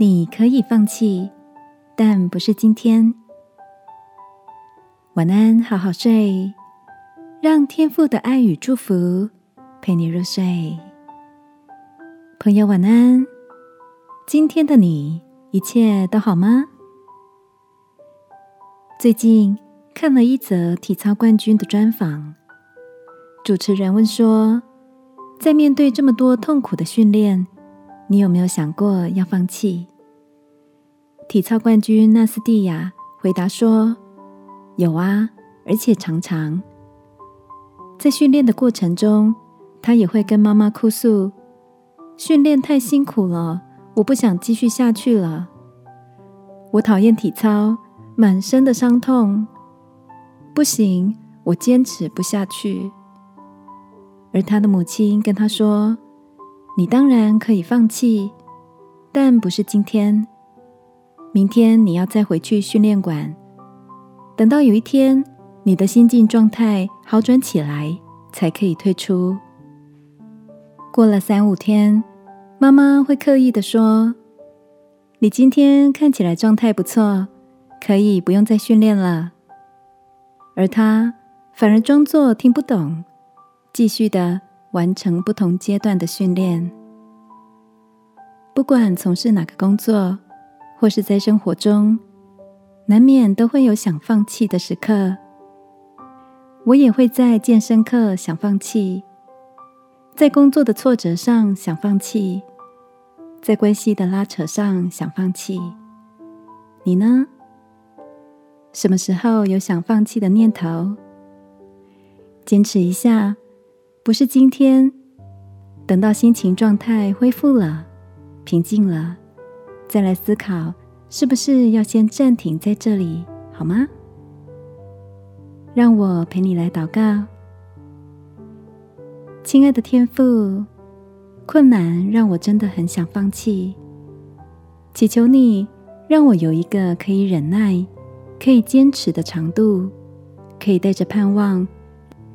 你可以放弃，但不是今天。晚安，好好睡，让天父的爱与祝福陪你入睡。朋友，晚安。今天的你一切都好吗？最近看了一则体操冠军的专访，主持人问说：“在面对这么多痛苦的训练。”你有没有想过要放弃？体操冠军纳斯蒂亚回答说：“有啊，而且常常在训练的过程中，他也会跟妈妈哭诉：训练太辛苦了，我不想继续下去了。我讨厌体操，满身的伤痛，不行，我坚持不下去。”而他的母亲跟他说。你当然可以放弃，但不是今天。明天你要再回去训练馆，等到有一天你的心境状态好转起来，才可以退出。过了三五天，妈妈会刻意的说：“你今天看起来状态不错，可以不用再训练了。”而他反而装作听不懂，继续的。完成不同阶段的训练，不管从事哪个工作，或是在生活中，难免都会有想放弃的时刻。我也会在健身课想放弃，在工作的挫折上想放弃，在关系的拉扯上想放弃。你呢？什么时候有想放弃的念头？坚持一下。不是今天，等到心情状态恢复了、平静了，再来思考是不是要先暂停在这里，好吗？让我陪你来祷告，亲爱的天父，困难让我真的很想放弃，祈求你让我有一个可以忍耐、可以坚持的长度，可以带着盼望。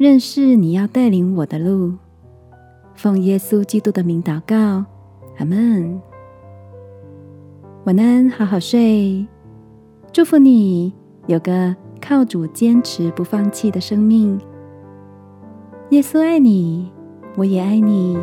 认识你要带领我的路，奉耶稣基督的名祷告，阿门。晚安，好好睡。祝福你有个靠主坚持不放弃的生命。耶稣爱你，我也爱你。